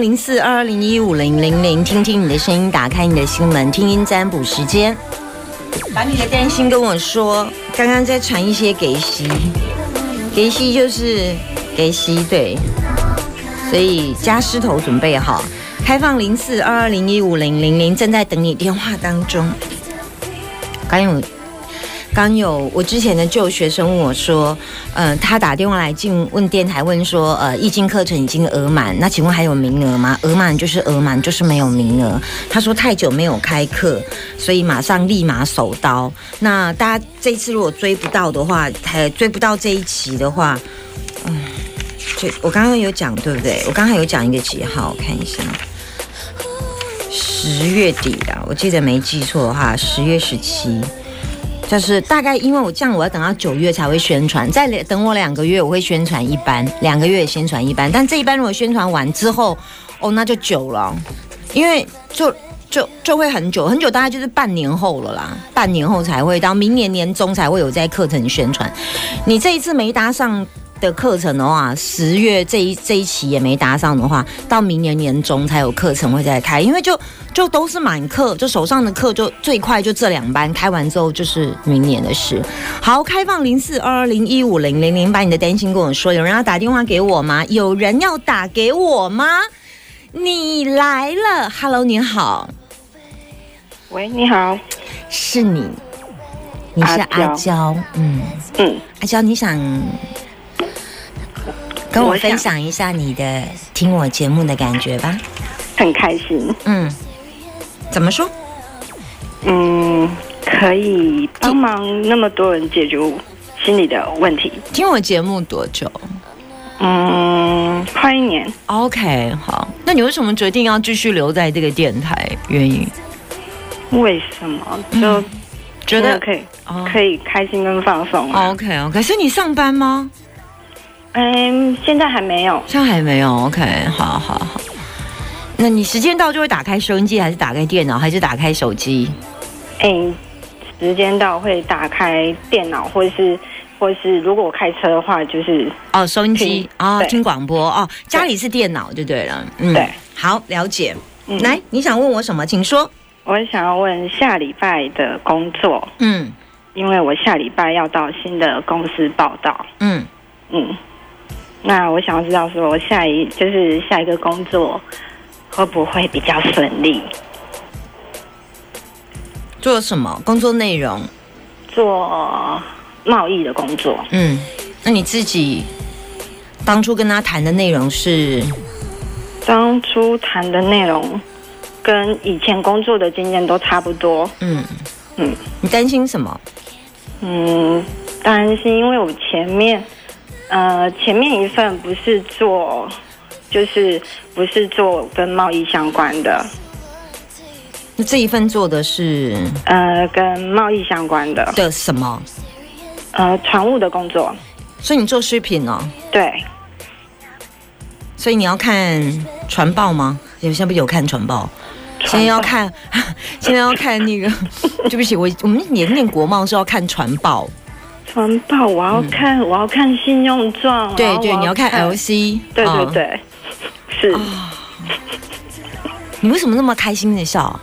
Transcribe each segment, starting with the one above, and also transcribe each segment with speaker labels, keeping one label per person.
Speaker 1: 零四二二零一五零零零，听听你的声音，打开你的心门，听音占卜时间。把你的担心跟我说，刚刚在传一些给息，给息就是给息，对，所以加狮头准备好，开放零四二二零一五零零零，正在等你电话当中。刚有刚有我之前的旧学生问我说，呃，他打电话来进问电台问说，呃，易经课程已经额满，那请问还有名额吗？额满就是额满，就是没有名额。他说太久没有开课，所以马上立马手刀。那大家这次如果追不到的话，还追不到这一期的话，嗯，就我刚刚有讲对不对？我刚刚有讲一个几号？我看一下。十月底啊，我记得没记错的话，十月十七，就是大概因为我这样，我要等到九月才会宣传，再等我两个月，我会宣传一班，两个月宣传一班，但这一班如果宣传完之后，哦，那就久了，因为就就就会很久很久，大概就是半年后了啦，半年后才会到明年年中才会有在课程宣传。你这一次没搭上的课程的话，十月这一这一期也没搭上的话，到明年年中才有课程会再开，因为就就都是满课，就手上的课就最快就这两班开完之后就是明年的事。好，开放零四二二零一五零零零，把你的担心跟我说。有人要打电话给我吗？有人要打给我吗？你来了，Hello，你好，
Speaker 2: 喂，你好，
Speaker 1: 是你，你是阿
Speaker 2: 娇，
Speaker 1: 嗯。
Speaker 2: 嗯，
Speaker 1: 阿娇，你想跟我分享一下你的听我节目的感觉吧？
Speaker 2: 很开心，
Speaker 1: 嗯，怎么说？
Speaker 2: 嗯，可以帮忙那么多人解决心理的问题，
Speaker 1: 听我节目多久
Speaker 2: 嗯，快一年
Speaker 1: ，？OK，好。那你为什么决定要继续留在这个电台？原因？
Speaker 2: 为什么？就
Speaker 1: 觉得
Speaker 2: 可以
Speaker 1: 哦
Speaker 2: 可以开心跟放松啊
Speaker 1: ？OK OK，是你上班吗？
Speaker 2: 嗯，现在还没有，
Speaker 1: 现在还没有。OK，好好好。那你时间到就会打开收音机，还是打开电脑，还是打开手机？
Speaker 2: 哎，时间到会打开电脑，或是或是如果我开车的话，就是
Speaker 1: 哦，收音机
Speaker 2: 啊
Speaker 1: 听广播哦，家里是电脑就对了。嗯，
Speaker 2: 对，
Speaker 1: 好，了解。
Speaker 2: 嗯
Speaker 1: 来，你想问我什么？请说。
Speaker 2: 我想要问下礼拜的工作，
Speaker 1: 嗯
Speaker 2: 因为我下礼拜要到新的公司报道。
Speaker 1: 嗯，
Speaker 2: 嗯，那我想要知道说，我下一就是下一个工作会不会比较顺利？
Speaker 1: 做什么工作内容？
Speaker 2: 做贸易的工作，
Speaker 1: 嗯，那你自己当初跟他谈的内容是？
Speaker 2: 当初谈的内容跟以前工作的经验都差不多。
Speaker 1: 嗯
Speaker 2: 嗯
Speaker 1: 你担心什么？
Speaker 2: 嗯，担心因为我前面呃前面一份不是做，就是不是做跟贸易相关的，
Speaker 1: 那这一份做的是
Speaker 2: 呃，跟贸易相关的，
Speaker 1: 的什么？
Speaker 2: 呃，船务的工作。
Speaker 1: 所以你做食品哦，
Speaker 2: 对，
Speaker 1: 所以你要看船报吗？有现在不有看船报？现在要看，现在要看那个，对不起，我我们也念国贸是要看船报，
Speaker 2: 传报，我要看，我要看信用状。
Speaker 1: 嗯对对，你要看 LC，
Speaker 2: 对对
Speaker 1: 哦
Speaker 2: 对，是
Speaker 1: 你为什么那么开心的笑？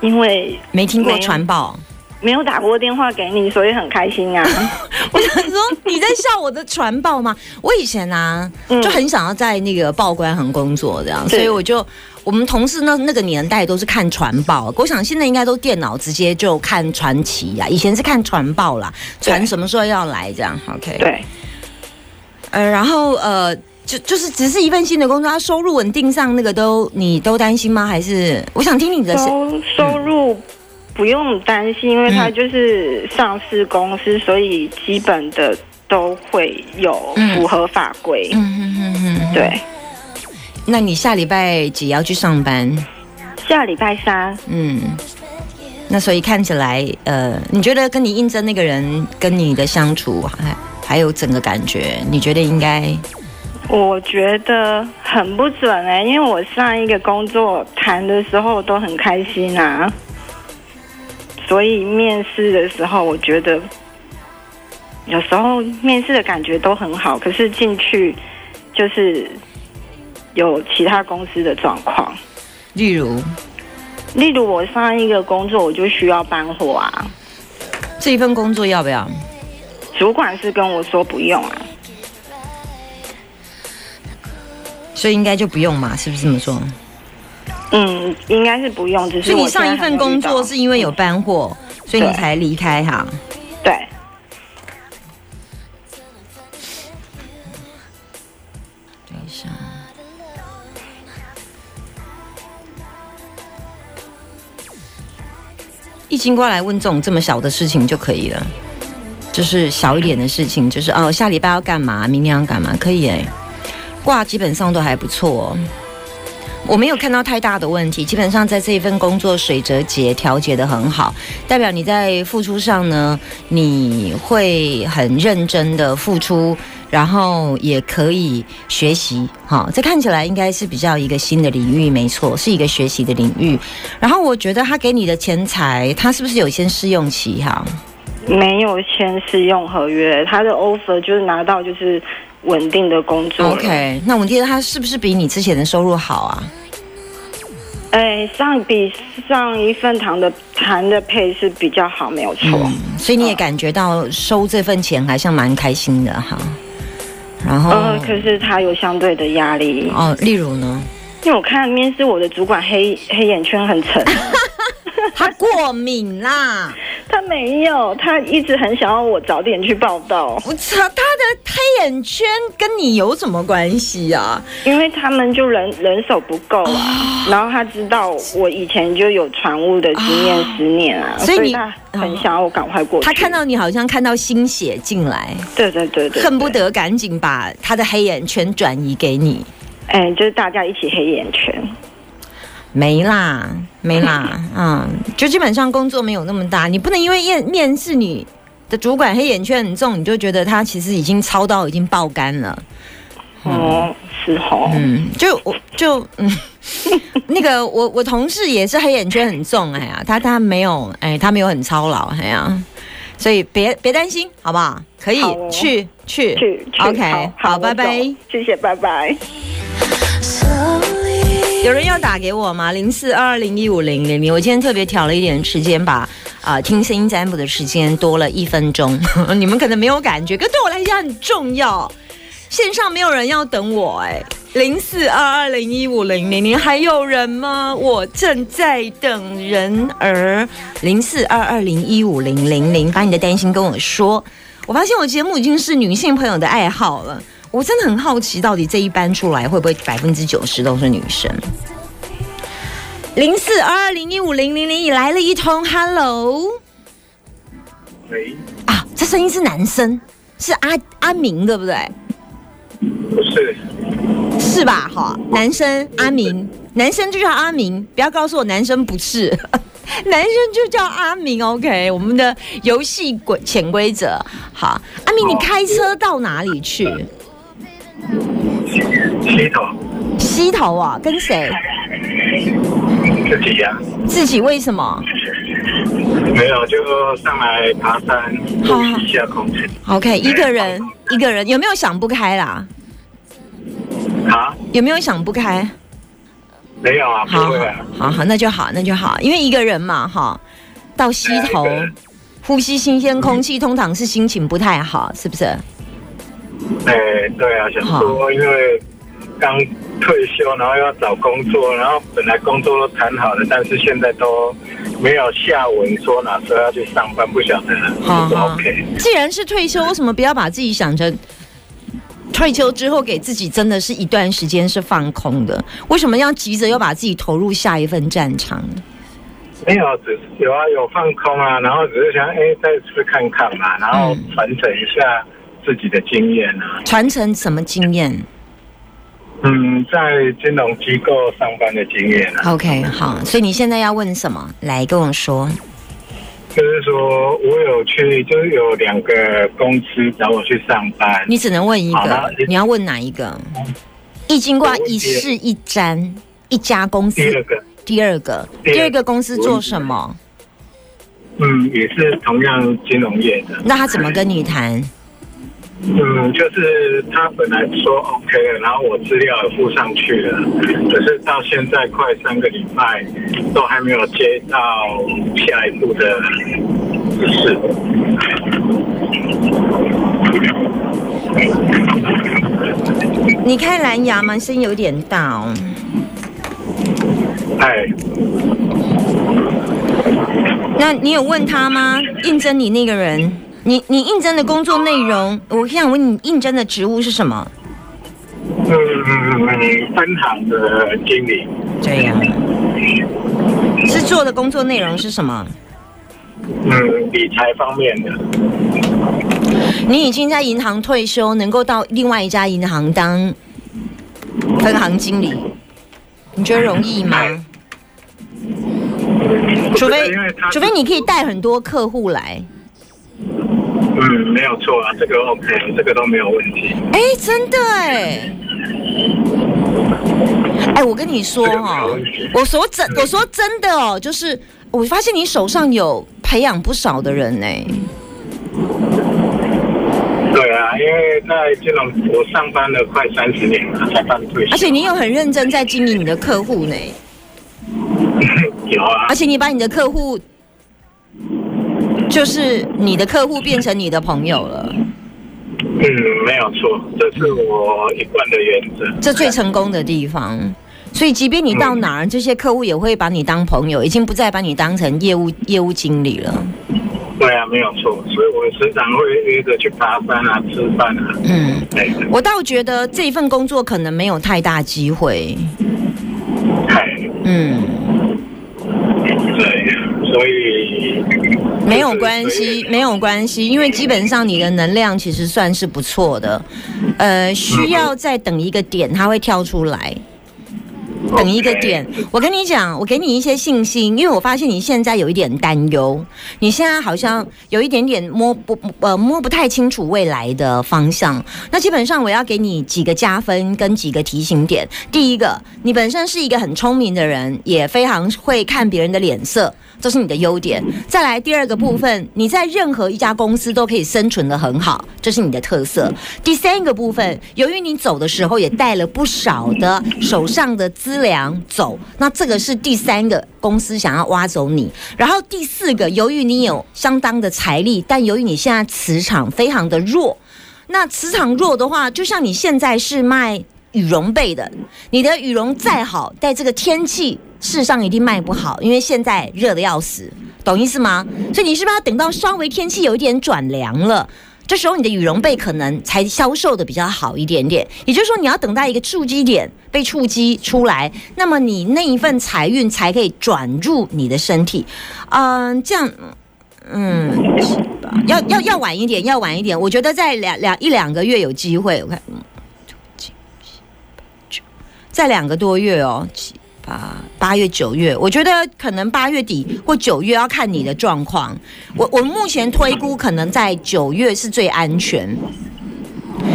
Speaker 2: 因为
Speaker 1: 没听过传报？
Speaker 2: 没有打过电话给你，所以很开心啊。
Speaker 1: 我想说你在笑我的传报吗？我以前啊，
Speaker 2: 嗯
Speaker 1: 就很想要在那个报关行工作这样，所以我就我们同事那那个年代都是看传报，我想现在应该都电脑直接就看传奇呀，以前是看传报啦，传什么时候要来这样，OK。
Speaker 2: 对，
Speaker 1: 呃，然后呃，就就是只是一份新的工作，它收入稳定上那个都你都担心吗？还是我想听你的是
Speaker 2: 收收入不用担心，因为它
Speaker 1: 嗯
Speaker 2: 就是上市公司，所以基本的都会有符合法规。
Speaker 1: 嗯嗯嗯嗯，
Speaker 2: 对，
Speaker 1: 那你下礼拜几要去上班？
Speaker 2: 下礼拜三，
Speaker 1: 嗯，那所以看起来，呃，你觉得跟你应征那个人跟你的相处，还还有整个感觉，你觉得应该？
Speaker 2: 我觉得很不准哎、因为我上一个工作谈的时候都很开心啊，所以面试的时候，我觉得有时候面试的感觉都很好，可是进去就是有其他公司的状况。
Speaker 1: 例如
Speaker 2: 例如我上一个工作，我就需要搬货啊，
Speaker 1: 这一份工作要不要？
Speaker 2: 主管是跟我说不用啊，
Speaker 1: 所以应该就不用嘛，是不是这么说？
Speaker 2: 嗯，应该是不用，只是
Speaker 1: 所以你上一份工作是因为有搬货，所以你才离开哈。
Speaker 2: 对。
Speaker 1: 一经过来问这种这么小的事情就可以了，就是小一点的事情，就是哦，下礼拜要干嘛，明天要干嘛，可以哎。挂基本上都还不错、哦，我没有看到太大的问题，基本上在这一份工作水折节调节的很好，代表你在付出上呢，你会很认真的付出，然后也可以学习，哈，这看起来应该是比较一个新的领域，没错，是一个学习的领域。然后我觉得他给你的钱财，他是不是有先试用期哈？
Speaker 2: 没有签试用合约，他的 offer 就是拿到就是稳定的工作
Speaker 1: OK，那我记得他是不是比你之前的收入好啊？
Speaker 2: 哎，上比上一份谈的谈的配是比较好，没有错。
Speaker 1: 嗯，所以你也感觉到收这份钱还像蛮开心的哈。然后，
Speaker 2: 呃，可是他有相对的压力，
Speaker 1: 哦，例如呢，
Speaker 2: 因为我看面试我的主管黑黑眼圈很沉，
Speaker 1: 他过敏啦。
Speaker 2: 他没有，他一直很想要我早点去报道，
Speaker 1: 我操，他的黑眼圈跟你有什么关系啊？
Speaker 2: 因为他们就人人手不够啊。然后他知道我以前就有船务的经验十年啊，
Speaker 1: 所以你
Speaker 2: 他很想要我赶快过去。
Speaker 1: 他看到你好像看到新血进来，
Speaker 2: 对对对对，
Speaker 1: 恨不，得赶紧把他的黑眼圈转移给你。
Speaker 2: 哎，就是大家一起黑眼圈。
Speaker 1: 没啦，没啦，嗯，就基本上工作没有那么大，你不能因为面面试你的主管黑眼圈很重，你就觉得他其实已经超到已经爆肝了。
Speaker 2: 哦，是哦，
Speaker 1: 嗯，就我就嗯，那个我我同事也是黑眼圈很重，哎呀，他他没有，哎，他没有很操劳，哎呀，所以别别担心，好不好？可以
Speaker 2: 哦
Speaker 1: 去去
Speaker 2: 去去
Speaker 1: OK，好，拜拜。，
Speaker 2: 谢谢，拜拜。
Speaker 1: 有人要打给我吗？零四二二零一五零零零。我今天特别调了一点时间，把啊、听声音占卜的时间多了一分钟。你们可能没有感觉，可对我来讲很重要。线上没有人要等我哎、零四二二零一五零零零，还有人吗？我正在等人儿。零四二二零一五零零零，把你的担心跟我说。我发现我节目已经是女性朋友的爱好了。我真的很好奇，到底这一班出来会不会百分之九十都是女生？零四二二零一五零零零，你来了一通 Hello
Speaker 3: 喂，
Speaker 1: 啊，这声音是男生，是阿阿明对不对？
Speaker 3: 不是，
Speaker 1: 是吧？哈，男生阿明，男生就叫阿明，不要告诉我男生不是，男生就叫阿明。OK，我们的游戏规潜规则。好，阿明，你开车到哪里去？
Speaker 3: 洗头
Speaker 1: 溪头啊？跟谁？
Speaker 3: 自己呀、
Speaker 1: 自己？为什么
Speaker 3: 没有就上来爬山，呼吸一下空气。
Speaker 1: ？OK，一个人，一个人，有没有想不开啦？
Speaker 3: 啊，
Speaker 1: 有没有想不开？
Speaker 3: 没有啊，不
Speaker 1: 好
Speaker 3: 会啊，
Speaker 1: 好好，那就好，那就好，因为一个人嘛，哈，到溪头呼吸新鲜空气，通常是心情不太好，是不是？
Speaker 3: 哎，对啊，想说因为刚退休，然后要找工作，然后本来工作都谈好了，但是现在都没有下文说哪时候要去上班，不晓得是不是 OK。
Speaker 1: 既然是退休，为什么不要把自己想成退休之后给自己真的是一段时间是放空的？为什么要急着要把自己投入下一份战场？
Speaker 3: 没有，只是有啊，有放空啊，然后只是想哎再次看看嘛，然后传承一下自己的经验啊。
Speaker 1: 传承什么经验
Speaker 3: 嗯，在金融机构上班的经验啊
Speaker 1: ，？OK，好，所以你现在要问什么？来跟我说。
Speaker 3: 就是说我有去，就是有两个公司找我去上班。
Speaker 1: 你只能问一个，你要问哪一个？易经卦一事一占，一家公司
Speaker 3: 第。二个，
Speaker 1: 第二个，
Speaker 3: 第二
Speaker 1: 个公司做什么？
Speaker 3: 嗯，也是同样金融业的。
Speaker 1: 那他怎么跟你谈？
Speaker 3: 嗯，就是他本来说 OK 了，然后我资料也附上去了，可是到现在快三个礼拜，都还没有接到下一步的指示。
Speaker 1: 你开蓝牙吗？声音有点大哦。
Speaker 3: 哎，
Speaker 1: 那你有问他吗？应征你那个人，你你应征的工作内容，我想问你应征的职务是什么？
Speaker 3: 嗯分行的经理，
Speaker 1: 对呀、是做的工作内容是什么？
Speaker 3: 嗯，理财方面的，
Speaker 1: 你已经在银行退休，能够到另外一家银行当分行经理，你觉得容易吗？除非除非你可以带很多客户来。
Speaker 3: 嗯，没有错啊，这个 OK，这个都没有问题。
Speaker 1: 哎，真的哎，哎，我跟你说
Speaker 3: 这个没
Speaker 1: 哈、
Speaker 3: 有问题
Speaker 1: 我说真，我说真的哦，就是我发现你手上有培养不少的人呢。
Speaker 3: 对啊，因为在金融我上班了快三十年了，才办退休。
Speaker 1: 而且你有很认真在经营你的客户呢，
Speaker 3: 有啊
Speaker 1: 而，且你把你的客户，就是你的客户变成你的朋友了，
Speaker 3: 嗯，没有错，这是我一贯的原则。
Speaker 1: 这最成功的地方。所以，即便你到哪儿，这些客户也会把你当朋友，已经不再把你当成业务业务经理了。
Speaker 3: 对啊，没有错，所以我时常会约着去爬山啊、吃饭啊。
Speaker 1: 嗯，
Speaker 3: 对，
Speaker 1: 我倒觉得这份工作可能没有太大机会。
Speaker 3: 嗨，
Speaker 1: 嗯，
Speaker 3: 对，所以
Speaker 1: 没有关系，没有关系，因为基本上你的能量其实算是不错的。呃，需要再等一个点，它会跳出来。等一个点，我跟你讲，我给你一些信心，因为我发现你现在有一点担忧，你现在好像有一点点摸不呃摸不太清楚未来的方向。那基本上我要给你几个加分跟几个提醒点。第一个，你本身是一个很聪明的人，也非常会看别人的脸色。这是你的优点。再来第二个部分，你在任何一家公司都可以生存的很好，这是你的特色。第三个部分，由于你走的时候也带了不少的手上的资粮走，那这个是第三个公司想要挖走你。然后第四个，由于你有相当的财力，但由于你现在磁场非常的弱，那磁场弱的话，就像你现在是卖羽绒被的，你的羽绒再好，在这个天气，事实上一定卖不好，因为现在热的要死，懂意思吗？所以你是不是要等到稍微天气有一点转凉了？这时候你的羽绒被可能才销售的比较好一点点，也就是说你要等待一个触击点被触击出来，那么你那一份财运才可以转入你的身体。嗯，这样，嗯，是吧要要要晚一点，要晚一点。我觉得在两两一两个月有机会。我看，在两个多月哦，七八八月九月，我觉得可能八月底或九月要看你的状况。我我目前推估可能在九月是最安全。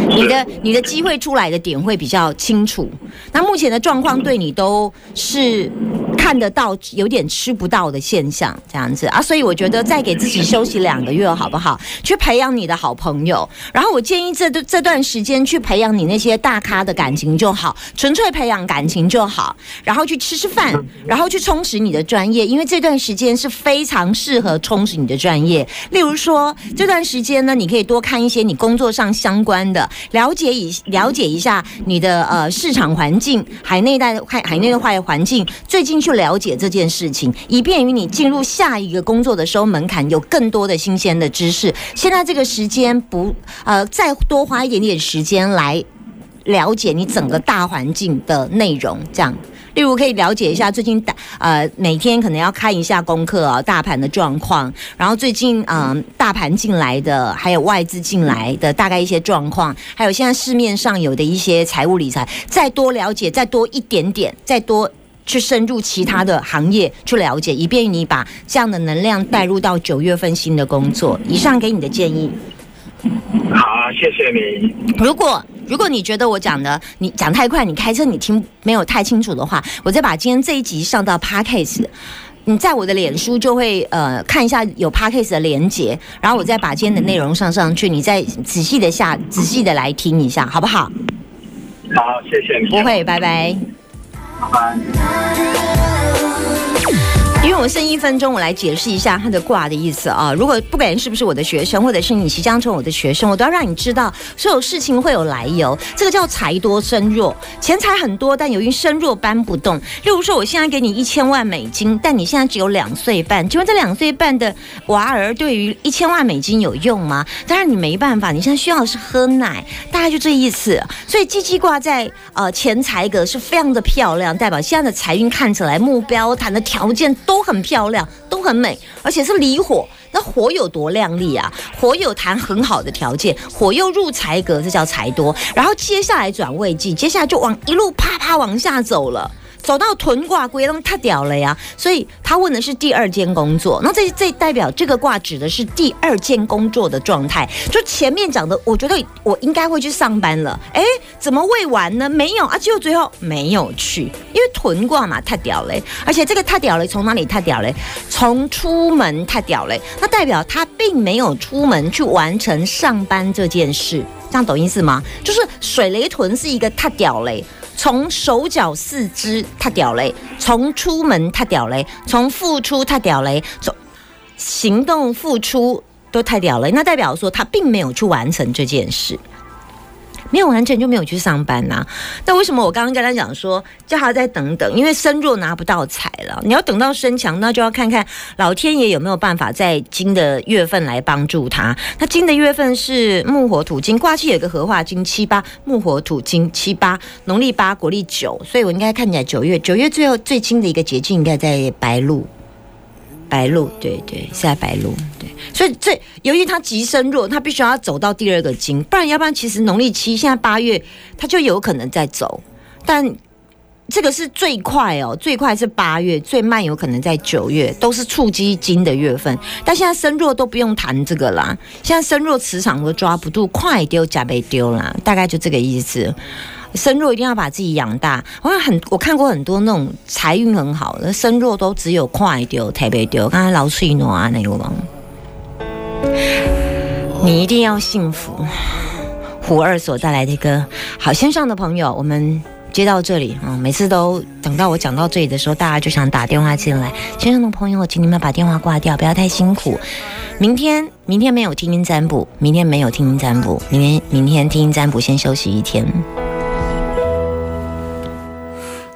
Speaker 1: 你的你的机会出来的点会比较清楚。那目前的状况对你都是看得到有点吃不到的现象，这样子啊，所以我觉得再给自己休息两个月好不好？去培养你的好朋友，然后我建议这这段时间去培养你那些大咖的感情就好，纯粹培养感情就好，然后去吃吃饭，然后去充实你的专业，因为这段时间是非常适合充实你的专业。例如说这段时间呢，你可以多看一些你工作上相关的，了解一了解一下你的呃市场环境，海内外海海内外的环境，最近去了解这件事情，以便于你进入下一个工作的时候门槛有更多的新鲜的知识。现在这个时间不呃，再多花一点点时间来了解你整个大环境的内容，这样。例如可以了解一下最近大呃每天可能要看一下功课啊，大盘的状况，然后最近嗯、大盘进来的，还有外资进来的大概一些状况，还有现在市面上有的一些财务理财，再多了解，再多一点点，再多。去深入其他的行业去了解，以便于你把这样的能量带入到九月份新的工作。以上给你的建议。
Speaker 3: 好，谢谢你。
Speaker 1: 如果如果你觉得我讲的你讲太快，你开车你听没有太清楚的话，我再把今天这一集上到 Podcast。你在我的脸书就会呃看一下有 Podcast 的连接，然后我再把今天的内容上上去，你再仔细的下仔细的来听一下，好不好？
Speaker 3: 好，谢谢你。
Speaker 1: 不会，拜拜。
Speaker 3: 拜拜。
Speaker 1: 因为我剩一分钟，我来解释一下它的卦的意思啊。如果不管是不是我的学生，或者是你即将成我的学生，我都要让你知道，所有事情会有来由。这个叫财多身弱，钱财很多，但由于身弱搬不动。例如说，我现在给你一千万美金，但你现在只有两岁半，请问这两岁半的娃儿对于一千万美金有用吗？当然你没办法，你现在需要的是喝奶，大概就这意思。所以鸡鸡卦在呃钱财格是非常的漂亮，代表现在的财运看起来目标谈的条件都都很漂亮，都很美，而且是离火。那火有多亮丽啊？火有谈很好的条件，火又入财格，这叫财多。然后接下来转位忌，接下来就往一路啪啪往下走了。走到屯卦龟，那么太屌了呀！所以他问的是第二件工作，那这这代表这个卦指的是第二件工作的状态。就前面讲的，我觉得我应该会去上班了，哎，怎么未完呢？没有啊，结果最后没有去，因为屯卦嘛，太屌嘞！而且这个太屌嘞，从哪里太屌嘞？从出门太屌嘞，那代表他并没有出门去完成上班这件事，这样懂意思吗？就是水雷屯是一个太屌嘞。从手脚四肢他屌嘞，从出门他屌嘞，从付出他屌嘞，从行动付出都太屌了。那代表说他并没有去完成这件事，没有完成就没有去上班呐、那为什么我刚刚跟他讲说叫他再等等？因为身弱拿不到财了，你要等到身强，那就要看看老天爷有没有办法在金的月份来帮助他。那金的月份是木火土金，卦气有个合化金七八，木火土金七八，农历八，国历九，所以我应该看起来九月，九月最后最轻的一个节气应该在白露。白露，对对，是在白露，对，所以这由于它极身弱，它必须要走到第二个金，不然要不然其实农历七现在八月，它就有可能在走，但这个是最快哦，最快是八月，最慢有可能在九月，都是触及金的月份。但现在身弱都不用谈这个啦，现在身弱磁场都抓不住，快丢加被丢啦，大概就这个意思。身弱一定要把自己养大。我看很，我看过很多那种财运很好的身弱都只有快丢、台北丢。刚才老翠诺啊那个王，你一定要幸福。胡二所带来的一个好线上的朋友，我们接到这里啊、每次都等到我讲到这里的时候，大家就想打电话进来。线上的朋友，请你们把电话挂掉，不要太辛苦。明天，明天没有听音占卜，明天没有听音占卜，明天明天听音占卜先休息一天。